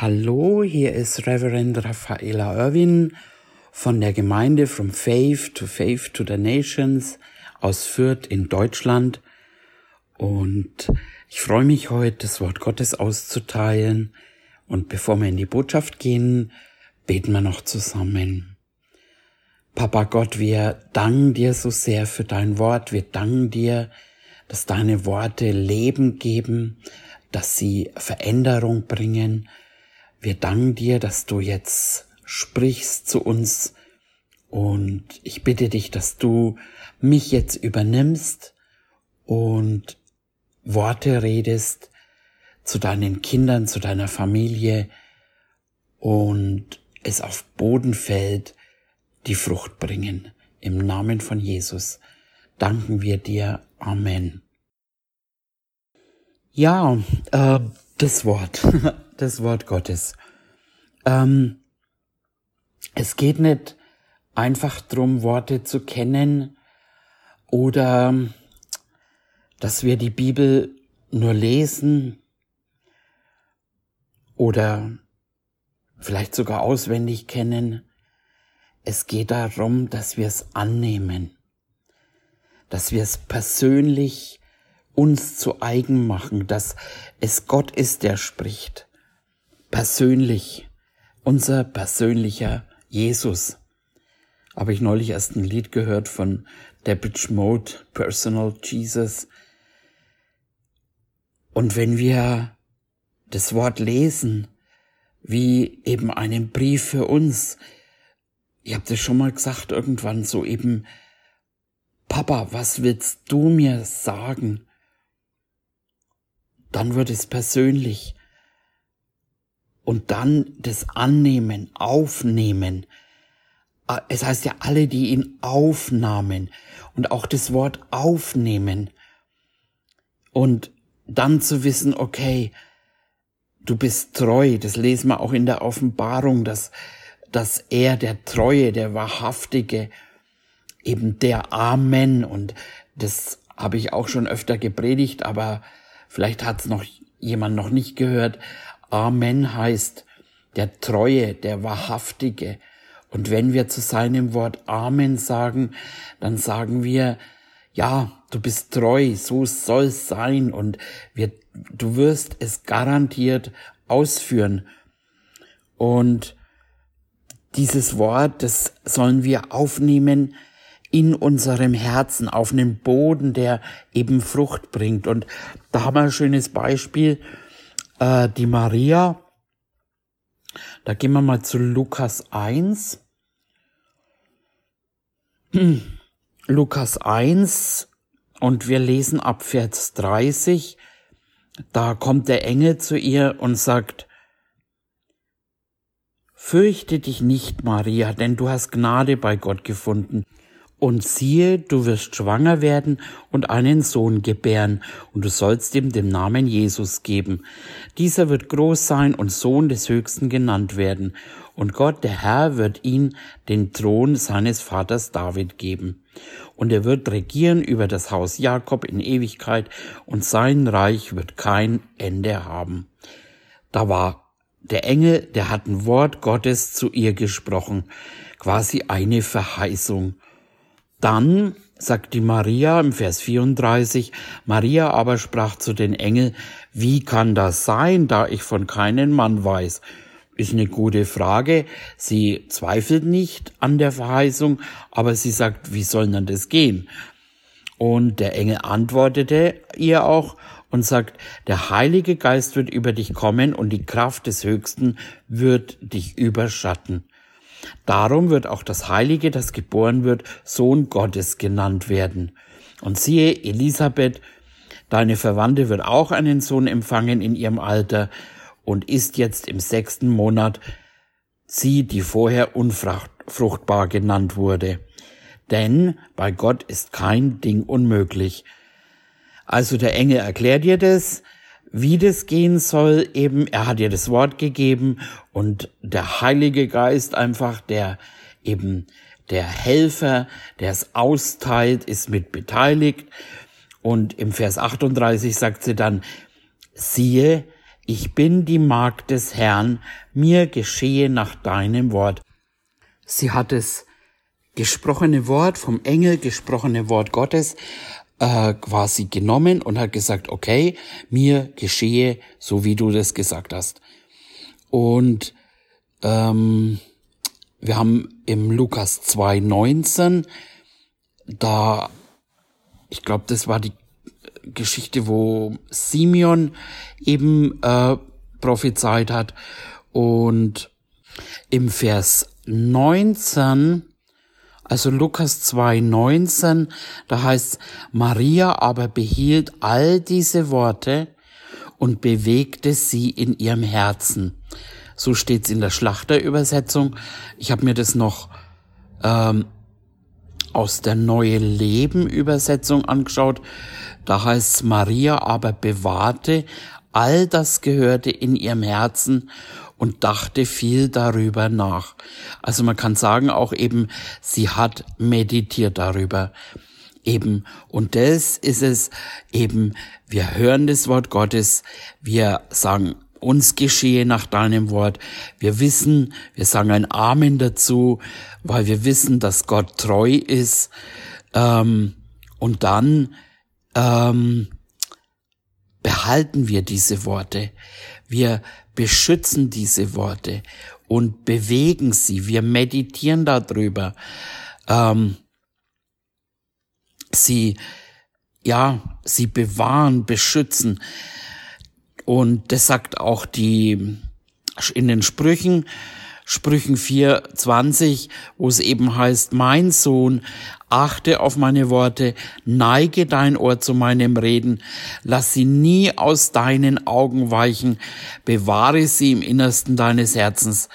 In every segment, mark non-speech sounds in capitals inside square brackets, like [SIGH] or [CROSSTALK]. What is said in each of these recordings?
Hallo, hier ist Reverend Raffaela Irwin von der Gemeinde From Faith to Faith to the Nations aus Fürth in Deutschland. Und ich freue mich heute, das Wort Gottes auszuteilen. Und bevor wir in die Botschaft gehen, beten wir noch zusammen. Papa Gott, wir danken dir so sehr für dein Wort. Wir danken dir, dass deine Worte Leben geben, dass sie Veränderung bringen, wir danken dir, dass du jetzt sprichst zu uns und ich bitte dich, dass du mich jetzt übernimmst und Worte redest zu deinen Kindern, zu deiner Familie und es auf Boden fällt, die Frucht bringen. Im Namen von Jesus danken wir dir. Amen. Ja, äh, das Wort. [LAUGHS] das Wort Gottes. Ähm, es geht nicht einfach drum, Worte zu kennen oder dass wir die Bibel nur lesen oder vielleicht sogar auswendig kennen. Es geht darum, dass wir es annehmen, dass wir es persönlich uns zu eigen machen, dass es Gott ist, der spricht, persönlich, unser persönlicher Jesus. Habe ich neulich erst ein Lied gehört von Depeche Mode, Personal Jesus. Und wenn wir das Wort lesen, wie eben einen Brief für uns, ich habe das schon mal gesagt irgendwann so eben, Papa, was willst du mir sagen? Dann wird es persönlich und dann das Annehmen, Aufnehmen. Ah, es heißt ja alle, die ihn aufnahmen und auch das Wort aufnehmen. Und dann zu wissen, okay, du bist treu, das lesen wir auch in der Offenbarung, dass, dass er der Treue, der Wahrhaftige, eben der Amen und das habe ich auch schon öfter gepredigt, aber vielleicht hat es noch jemand noch nicht gehört. Amen heißt der Treue, der Wahrhaftige. Und wenn wir zu seinem Wort Amen sagen, dann sagen wir, ja, du bist treu, so soll's sein und wir, du wirst es garantiert ausführen. Und dieses Wort, das sollen wir aufnehmen in unserem Herzen, auf einen Boden, der eben Frucht bringt. Und da haben wir ein schönes Beispiel äh, die Maria. Da gehen wir mal zu Lukas 1. [CLEARS THROAT] Lukas 1 und wir lesen ab Vers 30. Da kommt der Engel zu ihr und sagt, Fürchte dich nicht, Maria, denn du hast Gnade bei Gott gefunden. Und siehe, du wirst schwanger werden und einen Sohn gebären, und du sollst ihm den Namen Jesus geben. Dieser wird groß sein und Sohn des Höchsten genannt werden, und Gott, der Herr, wird ihn den Thron seines Vaters David geben. Und er wird regieren über das Haus Jakob in Ewigkeit, und sein Reich wird kein Ende haben. Da war der Engel, der hat ein Wort Gottes zu ihr gesprochen, quasi eine Verheißung. Dann sagt die Maria im Vers 34, Maria aber sprach zu den Engel, wie kann das sein, da ich von keinem Mann weiß? Ist eine gute Frage. Sie zweifelt nicht an der Verheißung, aber sie sagt, wie soll denn das gehen? Und der Engel antwortete ihr auch und sagt, der Heilige Geist wird über dich kommen und die Kraft des Höchsten wird dich überschatten. Darum wird auch das Heilige, das geboren wird, Sohn Gottes genannt werden. Und siehe, Elisabeth, deine Verwandte wird auch einen Sohn empfangen in ihrem Alter und ist jetzt im sechsten Monat, sie, die vorher unfruchtbar genannt wurde. Denn bei Gott ist kein Ding unmöglich. Also der Engel erklärt ihr das, wie das gehen soll, eben, er hat ihr das Wort gegeben und der Heilige Geist einfach, der eben der Helfer, der es austeilt, ist mit beteiligt. Und im Vers 38 sagt sie dann, siehe, ich bin die Magd des Herrn, mir geschehe nach deinem Wort. Sie hat es gesprochene Wort vom Engel, gesprochene Wort Gottes äh, quasi genommen und hat gesagt, okay, mir geschehe, so wie du das gesagt hast. Und ähm, wir haben im Lukas 2,19, da, ich glaube, das war die Geschichte, wo Simeon eben äh, prophezeit hat. Und im Vers 19, also Lukas 2, 19, da heißt, Maria aber behielt all diese Worte und bewegte sie in ihrem Herzen. So steht's in der Schlachterübersetzung. Ich habe mir das noch ähm, aus der Neue Leben Übersetzung angeschaut. Da heißt Maria aber bewahrte all das Gehörte in ihrem Herzen und dachte viel darüber nach. Also man kann sagen auch eben, sie hat meditiert darüber. Eben, und das ist es eben, wir hören das Wort Gottes, wir sagen, uns geschehe nach deinem Wort. Wir wissen, wir sagen ein Amen dazu, weil wir wissen, dass Gott treu ist. Ähm, und dann ähm, behalten wir diese Worte. Wir beschützen diese Worte und bewegen sie. Wir meditieren darüber. Ähm, sie, ja, sie bewahren, beschützen. Und das sagt auch die in den Sprüchen, Sprüchen 4,20, wo es eben heißt, mein Sohn, achte auf meine Worte, neige dein Ohr zu meinem Reden, lass sie nie aus deinen Augen weichen, bewahre sie im Innersten deines Herzens,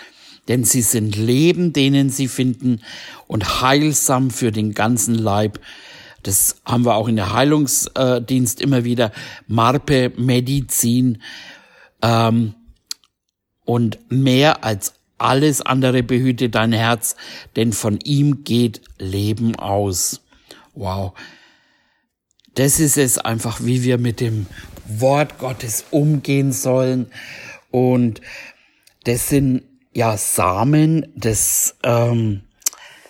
denn sie sind Leben, denen sie finden, und heilsam für den ganzen Leib. Das haben wir auch in der Heilungsdienst immer wieder. Marpe, Medizin ähm, und mehr als alles andere behüte dein Herz, denn von ihm geht Leben aus. Wow. Das ist es einfach, wie wir mit dem Wort Gottes umgehen sollen. Und das sind ja Samen, das ähm,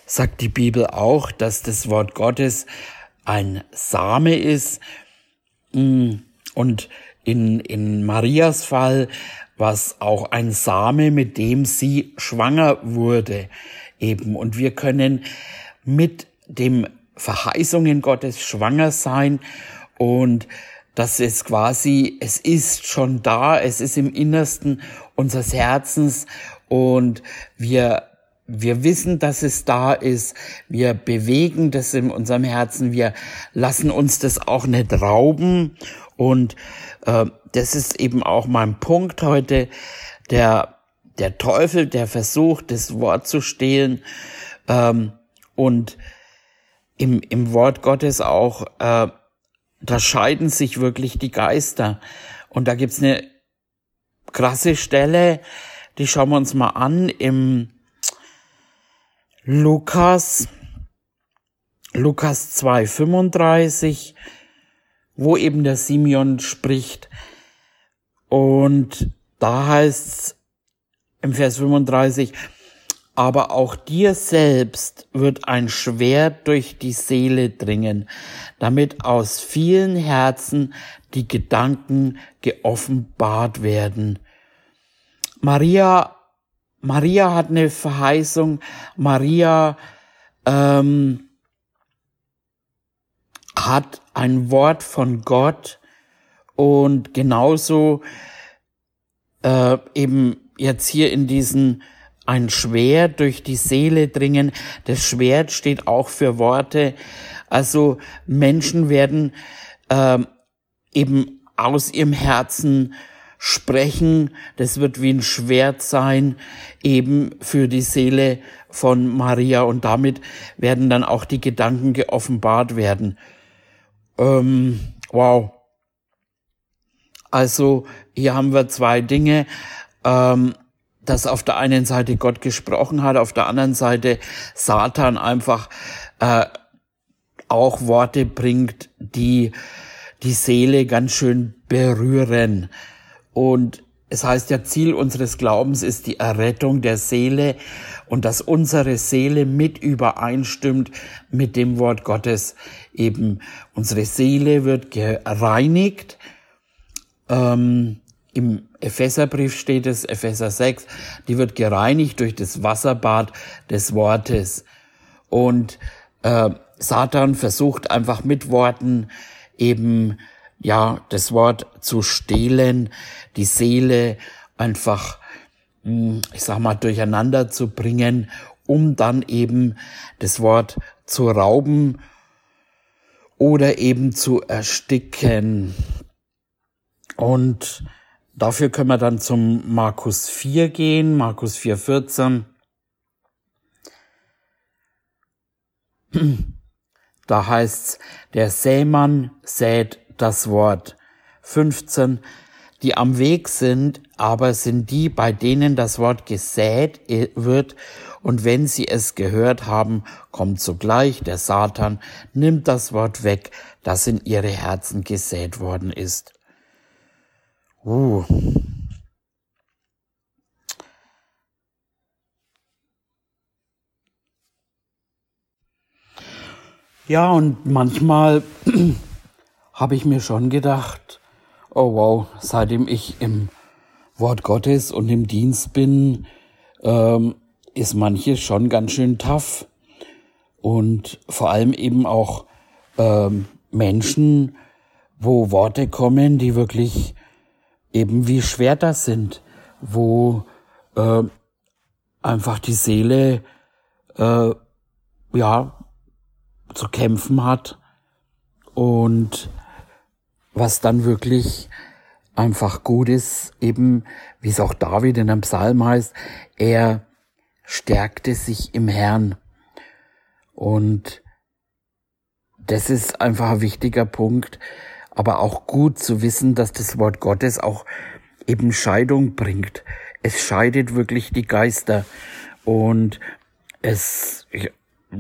sagt die Bibel auch, dass das Wort Gottes ein Same ist. Mm, und in, in Marias Fall was auch ein Same, mit dem sie schwanger wurde eben. Und wir können mit dem Verheißungen Gottes schwanger sein und das ist quasi, es ist schon da, es ist im Innersten unseres Herzens und wir wir wissen, dass es da ist. Wir bewegen das in unserem Herzen. Wir lassen uns das auch nicht rauben. Und äh, das ist eben auch mein Punkt heute. Der, der Teufel, der versucht, das Wort zu stehlen ähm, und im, im Wort Gottes auch, äh, da scheiden sich wirklich die Geister. Und da gibt's eine krasse Stelle, die schauen wir uns mal an im Lukas, Lukas 2,35, wo eben der Simeon spricht, und da heißt's im Vers 35, aber auch dir selbst wird ein Schwert durch die Seele dringen, damit aus vielen Herzen die Gedanken geoffenbart werden. Maria, Maria hat eine Verheißung. Maria ähm, hat ein Wort von Gott und genauso äh, eben jetzt hier in diesen ein Schwert durch die Seele dringen. Das Schwert steht auch für Worte. Also Menschen werden äh, eben aus ihrem Herzen sprechen. Das wird wie ein Schwert sein, eben für die Seele von Maria. Und damit werden dann auch die Gedanken geoffenbart werden. Ähm, wow. Also hier haben wir zwei Dinge, ähm, dass auf der einen Seite Gott gesprochen hat, auf der anderen Seite Satan einfach äh, auch Worte bringt, die die Seele ganz schön berühren. Und es heißt ja, Ziel unseres Glaubens ist die Errettung der Seele und dass unsere Seele mit übereinstimmt mit dem Wort Gottes. Eben unsere Seele wird gereinigt. Ähm, Im Epheserbrief steht es, Epheser 6, die wird gereinigt durch das Wasserbad des Wortes. Und äh, Satan versucht einfach mit Worten eben ja das Wort zu stehlen, die Seele einfach ich sag mal durcheinander zu bringen, um dann eben das Wort zu rauben oder eben zu ersticken. Und dafür können wir dann zum Markus 4 gehen, Markus 4, 14. [CLEARS THROAT] Da heißt's, der Sämann sät das Wort. 15. Die am Weg sind, aber sind die, bei denen das Wort gesät wird, und wenn sie es gehört haben, kommt sogleich der Satan, nimmt das Wort weg, das in ihre Herzen gesät worden ist. Uh. Ja, und manchmal [CLEARS THROAT] habe ich mir schon gedacht, oh wow, seitdem ich im Wort Gottes und im Dienst bin, ähm, ist manches schon ganz schön tough. Und vor allem eben auch ähm, Menschen, wo Worte kommen, die wirklich eben wie Schwerter sind, wo äh, einfach die Seele äh, ja zu kämpfen hat und was dann wirklich einfach gut ist, eben wie es auch David in einem Psalm heißt, er stärkte sich im Herrn. Und das ist einfach ein wichtiger Punkt, aber auch gut zu wissen, dass das Wort Gottes auch eben Scheidung bringt. Es scheidet wirklich die Geister und es,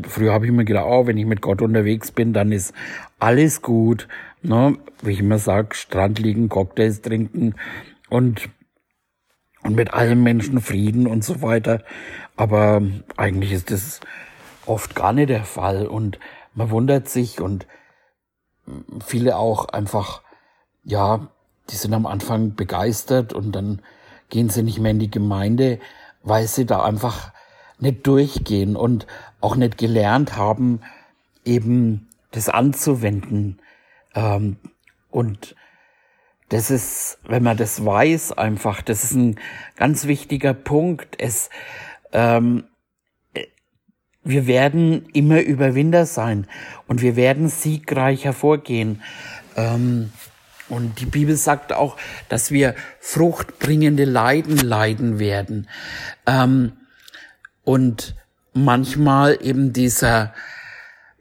früher habe ich mir gedacht, oh, wenn ich mit Gott unterwegs bin, dann ist alles gut. Ne? Wie ich immer sage, Strand liegen, Cocktails trinken und, und mit allen Menschen Frieden und so weiter. Aber eigentlich ist das oft gar nicht der Fall und man wundert sich und viele auch einfach, ja, die sind am Anfang begeistert und dann gehen sie nicht mehr in die Gemeinde, weil sie da einfach nicht durchgehen und auch nicht gelernt haben, eben das anzuwenden. Ähm, und das ist, wenn man das weiß, einfach, das ist ein ganz wichtiger Punkt. Es, ähm, wir werden immer Überwinder sein und wir werden siegreich hervorgehen. Ähm, und die Bibel sagt auch, dass wir fruchtbringende Leiden leiden werden. Ähm, und manchmal eben dieser,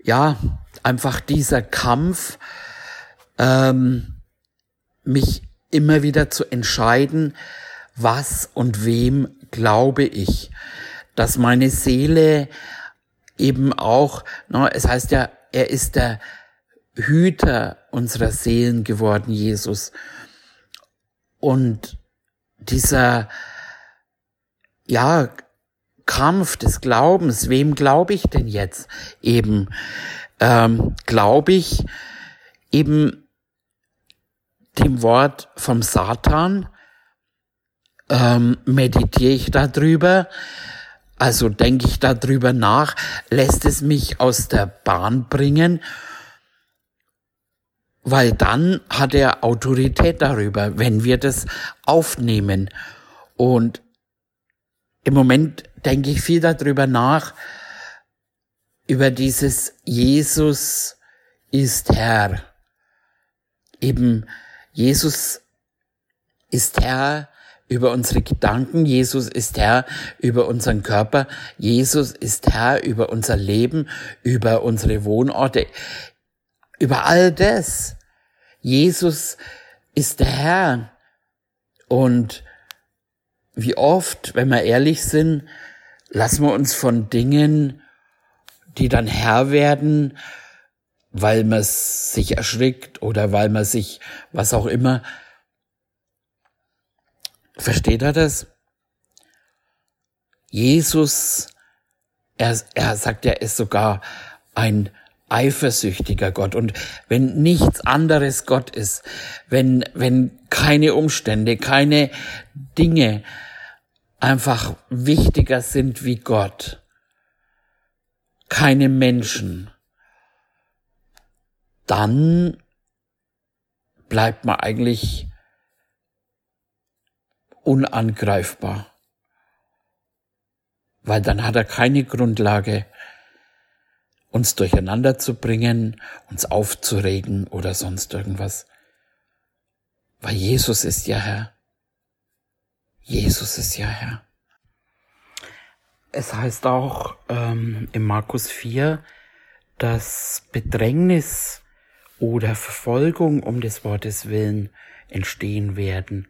ja, einfach dieser Kampf, ähm, mich immer wieder zu entscheiden, was und wem glaube ich, dass meine Seele eben auch, no, es heißt ja, er ist der Hüter unserer Seelen geworden, Jesus. Und dieser, ja, Kampf des Glaubens, wem glaube ich denn jetzt eben? Ähm, glaube ich eben dem Wort vom Satan? Ähm, meditiere ich darüber? Also denke ich darüber nach? Lässt es mich aus der Bahn bringen? Weil dann hat er Autorität darüber, wenn wir das aufnehmen. Und im Moment denke ich viel darüber nach, über dieses Jesus ist Herr. Eben Jesus ist Herr über unsere Gedanken, Jesus ist Herr über unseren Körper, Jesus ist Herr über unser Leben, über unsere Wohnorte, über all das. Jesus ist der Herr. Und wie oft, wenn wir ehrlich sind, lassen wir uns von Dingen, die dann Herr werden, weil man sich erschrickt oder weil man sich, was auch immer, versteht er das? Jesus, er, er sagt, er ist sogar ein eifersüchtiger Gott. Und wenn nichts anderes Gott ist, wenn, wenn keine Umstände, keine Dinge einfach wichtiger sind wie Gott, keine Menschen, dann bleibt man eigentlich unangreifbar. Weil dann hat er keine Grundlage, uns durcheinander zu bringen, uns aufzuregen oder sonst irgendwas. Weil Jesus ist ja Herr. Jesus ist ja Herr. Es heißt auch ähm, im Markus 4, dass Bedrängnis oder Verfolgung um des Wortes willen entstehen werden.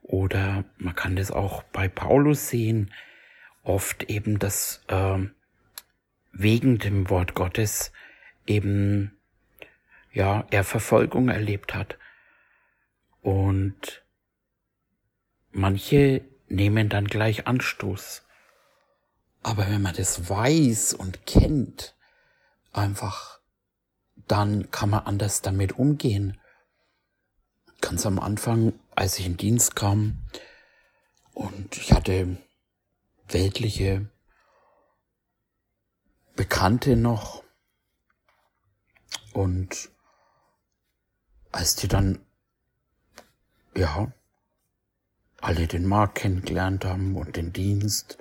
Oder man kann das auch bei Paulus sehen, oft eben, dass ähm, wegen dem Wort Gottes eben ja er Verfolgung erlebt hat und manche nehmen dann gleich Anstoß. Aber wenn man das weiß und kennt, einfach, dann kann man anders damit umgehen. Ganz am Anfang, als ich in Dienst kam und ich hatte weltliche Bekannte noch. Und als die dann, ja, alle den Markt kennengelernt haben und den Dienst,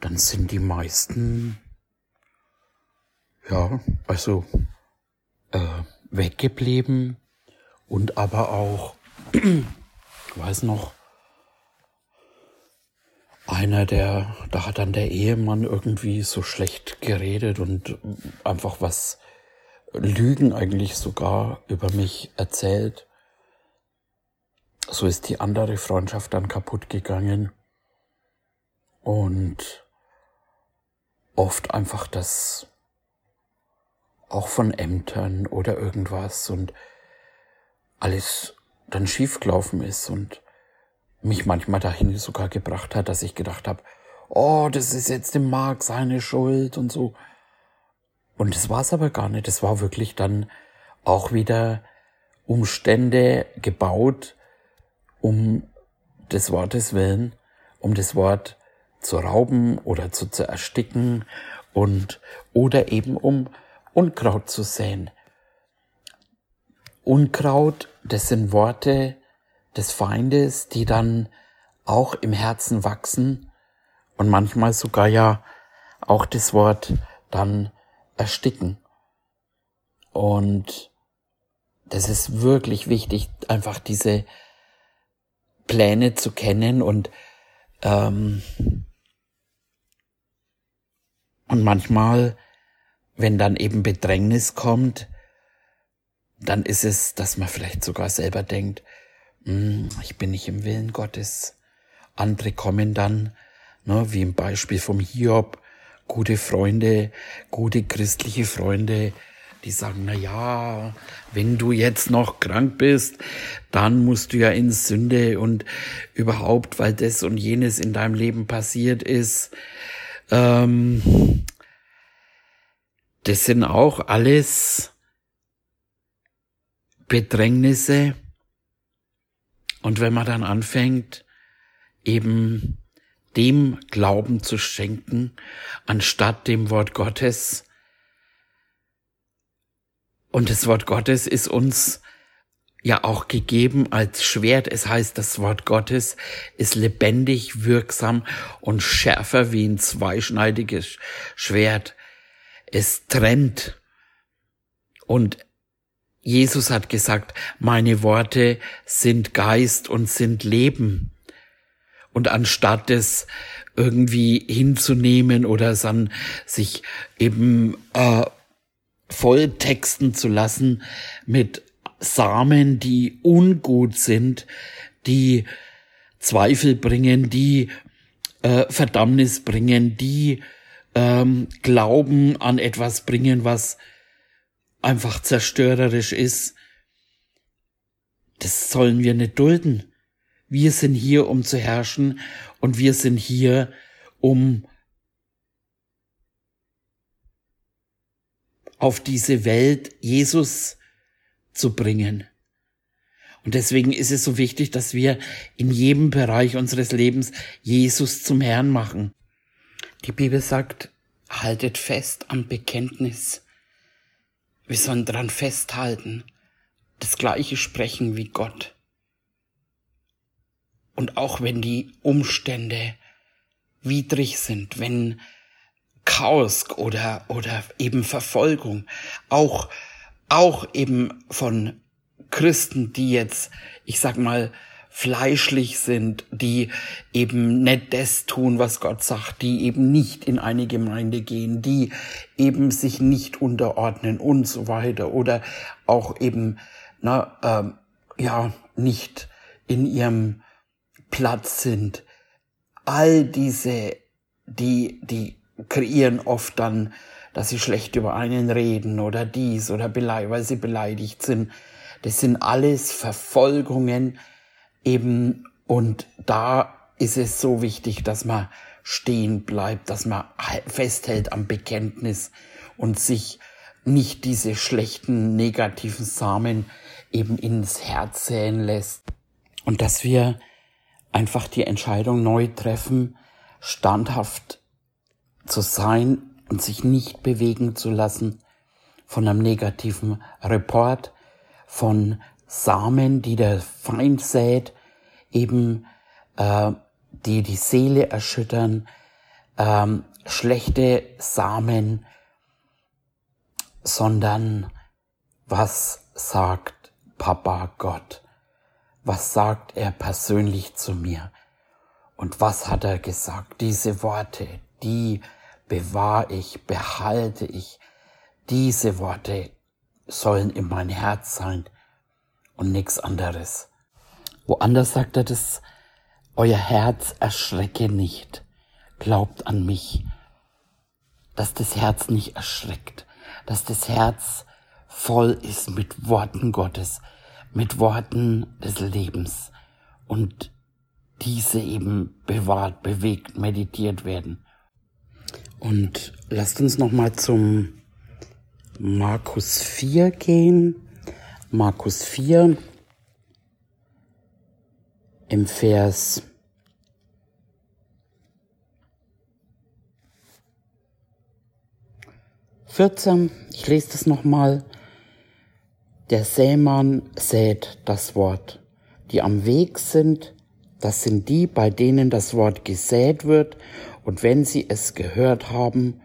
dann sind die meisten, ja, also äh, weggeblieben und aber auch, [CLEARS THROAT] weiß noch, einer, der, da hat dann der Ehemann irgendwie so schlecht geredet und einfach was Lügen eigentlich sogar über mich erzählt. So ist die andere Freundschaft dann kaputt gegangen. Und oft einfach das auch von Ämtern oder irgendwas und alles dann schiefgelaufen ist und mich manchmal dahin sogar gebracht hat, dass ich gedacht habe, oh, das ist jetzt dem Marc seine Schuld und so. Und das war es aber gar nicht. Es war wirklich dann auch wieder Umstände gebaut, um des Wortes willen, um das Wort zu rauben oder zu, zu ersticken und oder eben um Unkraut zu säen. Unkraut, das sind Worte, des Feindes, die dann auch im Herzen wachsen und manchmal sogar ja auch das Wort dann ersticken. Und das ist wirklich wichtig, einfach diese Pläne zu kennen und ähm, und manchmal, wenn dann eben Bedrängnis kommt, dann ist es, dass man vielleicht sogar selber denkt, hm, ich bin nicht im Willen Gottes. Andere kommen dann, ne, wie im Beispiel vom Hiob, gute Freunde, gute christliche Freunde, die sagen, na ja, wenn du jetzt noch krank bist, dann musst du ja in Sünde und überhaupt, weil das und jenes in deinem Leben passiert ist. Ähm, das sind auch alles Bedrängnisse, und wenn man dann anfängt, eben dem Glauben zu schenken, anstatt dem Wort Gottes, und das Wort Gottes ist uns ja auch gegeben als Schwert. Es heißt, das Wort Gottes ist lebendig, wirksam und schärfer wie ein zweischneidiges Schwert. Es trennt und Jesus hat gesagt, meine Worte sind Geist und sind Leben. Und anstatt es irgendwie hinzunehmen oder dann sich eben äh, voll texten zu lassen mit Samen, die ungut sind, die Zweifel bringen, die äh, Verdammnis bringen, die ähm, Glauben an etwas bringen, was einfach zerstörerisch ist, das sollen wir nicht dulden. wir sind hier, um zu herrschen und wir sind hier, um auf diese Welt Jesus zu bringen. Und deswegen ist es so wichtig, dass wir in jedem Bereich unseres Lebens Jesus zum Herrn machen. Die Bibel sagt, haltet fest am Bekenntnis. Wir sollen dran festhalten, das gleiche sprechen wie Gott. Und auch wenn die Umstände widrig sind, wenn Chaos oder, oder eben Verfolgung, auch, auch eben von Christen, die jetzt, ich sag mal, fleischlich sind, die eben nicht das tun, was Gott sagt, die eben nicht in eine Gemeinde gehen, die eben sich nicht unterordnen und so weiter oder auch eben, na, ähm, ja, nicht in ihrem Platz sind. All diese, die, die kreieren oft dann, dass sie schlecht über einen reden oder dies oder weil sie beleidigt sind. Das sind alles Verfolgungen eben und da ist es so wichtig, dass man stehen bleibt, dass man festhält am Bekenntnis und sich nicht diese schlechten negativen Samen eben ins Herz säen lässt. Und dass wir einfach die Entscheidung neu treffen, standhaft zu sein und sich nicht bewegen zu lassen von einem negativen Report, von Samen, die der Feind sät, eben äh, die die Seele erschüttern, ähm, schlechte Samen, sondern was sagt Papa Gott? Was sagt er persönlich zu mir? Und was hat er gesagt? Diese Worte, die bewahre ich, behalte ich. Diese Worte sollen in mein Herz sein und nichts anderes. Woanders sagt er das, euer Herz erschrecke nicht, glaubt an mich, dass das Herz nicht erschreckt, dass das Herz voll ist mit Worten Gottes, mit Worten des Lebens und diese eben bewahrt, bewegt, meditiert werden. Und lasst uns nochmal zum Markus 4 gehen. Markus 4 im Vers vierzehn. Ich lese das nochmal. Der Sämann sät das Wort. Die am Weg sind, das sind die, bei denen das Wort gesät wird, und wenn sie es gehört haben,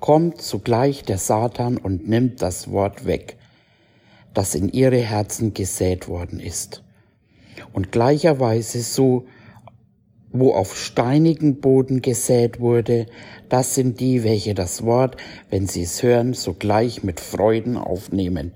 kommt zugleich der Satan und nimmt das Wort weg, das in ihre Herzen gesät worden ist. Und gleicherweise so, wo auf steinigen Boden gesät wurde, das sind die, welche das Wort, wenn sie es hören, sogleich mit Freuden aufnehmen.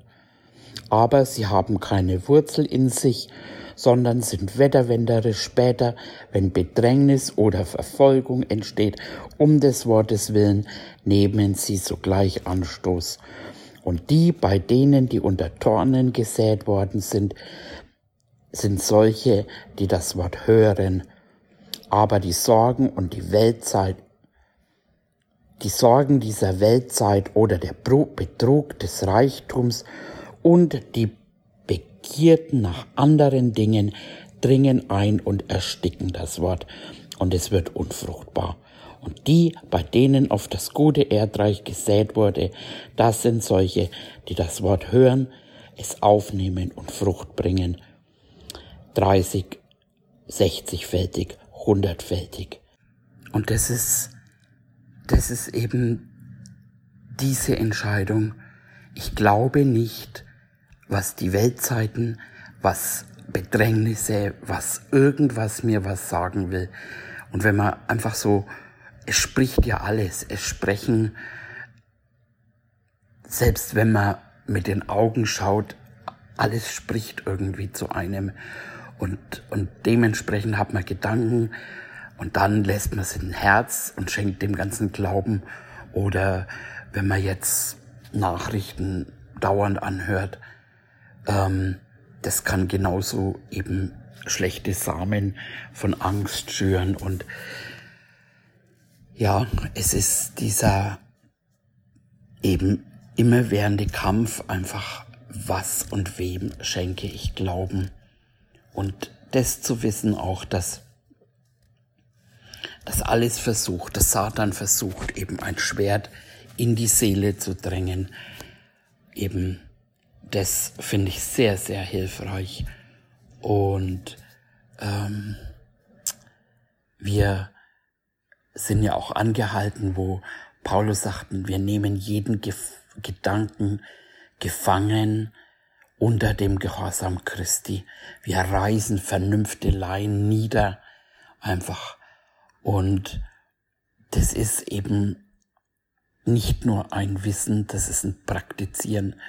Aber sie haben keine Wurzel in sich, sondern sind wetterwenderisch später, wenn Bedrängnis oder Verfolgung entsteht, um des Wortes willen, nehmen sie sogleich Anstoß. Und die, bei denen die unter Dornen gesät worden sind, sind solche, die das Wort hören, aber die Sorgen und die Weltzeit, die Sorgen dieser Weltzeit oder der Betrug des Reichtums und die Begierden nach anderen Dingen dringen ein und ersticken das Wort und es wird unfruchtbar. Und die, bei denen auf das gute Erdreich gesät wurde, das sind solche, die das Wort hören, es aufnehmen und Frucht bringen. 30, 60-fältig, 100-fältig. Und das ist, das ist eben diese Entscheidung. Ich glaube nicht, was die Weltzeiten, was Bedrängnisse, was irgendwas mir was sagen will. Und wenn man einfach so, es spricht ja alles, es sprechen, selbst wenn man mit den Augen schaut, alles spricht irgendwie zu einem. Und, und dementsprechend hat man Gedanken und dann lässt man es in Herz und schenkt dem ganzen Glauben. Oder wenn man jetzt Nachrichten dauernd anhört, ähm, das kann genauso eben schlechte Samen von Angst schüren und ja, es ist dieser eben immerwährende Kampf einfach, was und wem schenke ich Glauben und das zu wissen auch, dass das alles versucht, dass Satan versucht, eben ein Schwert in die Seele zu drängen, eben das finde ich sehr, sehr hilfreich. Und ähm, wir sind ja auch angehalten, wo Paulus sagten, wir nehmen jeden Gef Gedanken gefangen unter dem Gehorsam Christi. Wir reißen Vernünfteleien nieder, einfach. Und das ist eben nicht nur ein Wissen, das ist ein Praktizieren.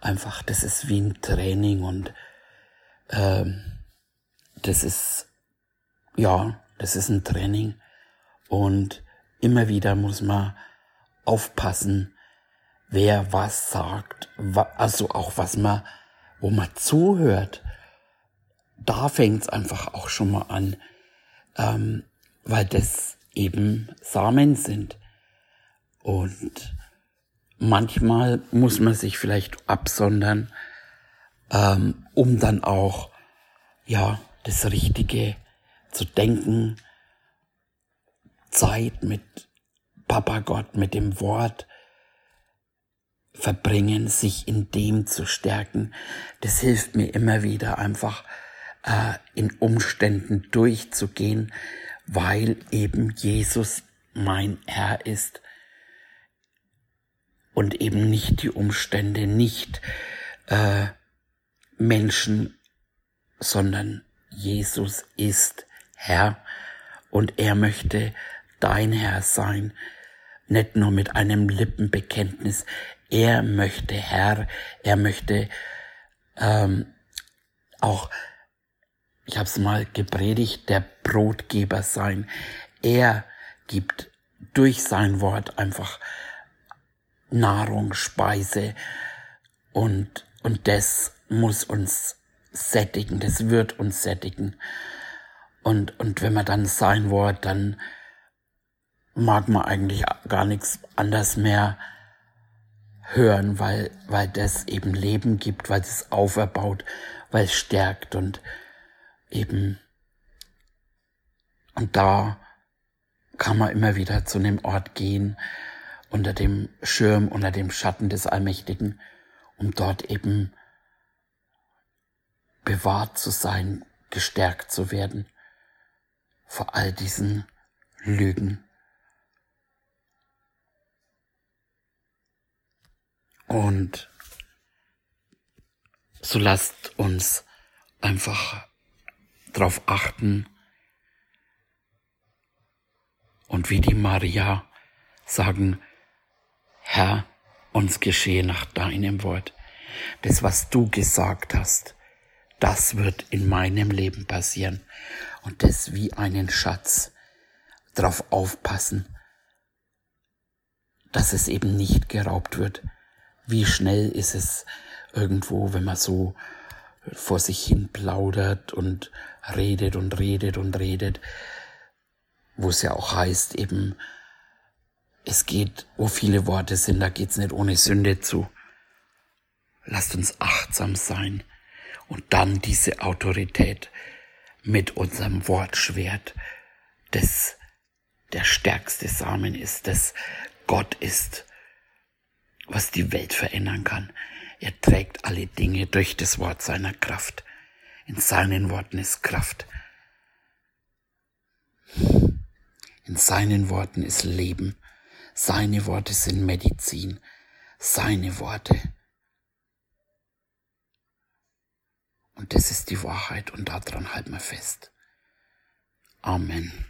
Einfach, das ist wie ein Training und ähm, das ist, ja, das ist ein Training. Und immer wieder muss man aufpassen, wer was sagt, also auch was man, wo man zuhört. Da fängt es einfach auch schon mal an, ähm, weil das eben Samen sind. Und manchmal muss man sich vielleicht absondern, ähm, um dann auch, ja, das Richtige zu denken, Zeit mit Papa Gott, mit dem Wort verbringen, sich in dem zu stärken. Das hilft mir immer wieder einfach äh, in Umständen durchzugehen, weil eben Jesus mein Herr ist und eben nicht die Umstände, nicht äh, Menschen, sondern Jesus ist Herr und er möchte dein Herr sein, nicht nur mit einem Lippenbekenntnis. Er möchte Herr, er möchte ähm, auch, ich habe es mal gepredigt, der Brotgeber sein. Er gibt durch sein Wort einfach Nahrung, Speise und, und das muss uns sättigen, das wird uns sättigen. Und, und wenn man dann sein Wort, dann mag man eigentlich gar nichts anders mehr hören, weil, weil das eben Leben gibt, weil es auferbaut, weil es stärkt und eben, und da kann man immer wieder zu einem Ort gehen, unter dem Schirm, unter dem Schatten des Allmächtigen, um dort eben bewahrt zu sein, gestärkt zu werden vor all diesen Lügen. Und so lasst uns einfach darauf achten und wie die Maria sagen, Herr, uns geschehe nach deinem Wort. Das, was du gesagt hast, das wird in meinem Leben passieren. Und das wie einen Schatz. Darauf aufpassen, dass es eben nicht geraubt wird. Wie schnell ist es irgendwo, wenn man so vor sich hin plaudert und redet und redet und redet, wo es ja auch heißt eben, es geht, wo viele Worte sind, da geht's nicht ohne Sünde zu. Lasst uns achtsam sein und dann diese Autorität mit unserem Wortschwert, das der stärkste Samen ist, das Gott ist, was die Welt verändern kann. Er trägt alle Dinge durch das Wort seiner Kraft. In seinen Worten ist Kraft. In seinen Worten ist Leben. Seine Worte sind Medizin. Seine Worte. Und das ist die Wahrheit und daran halten wir fest. Amen.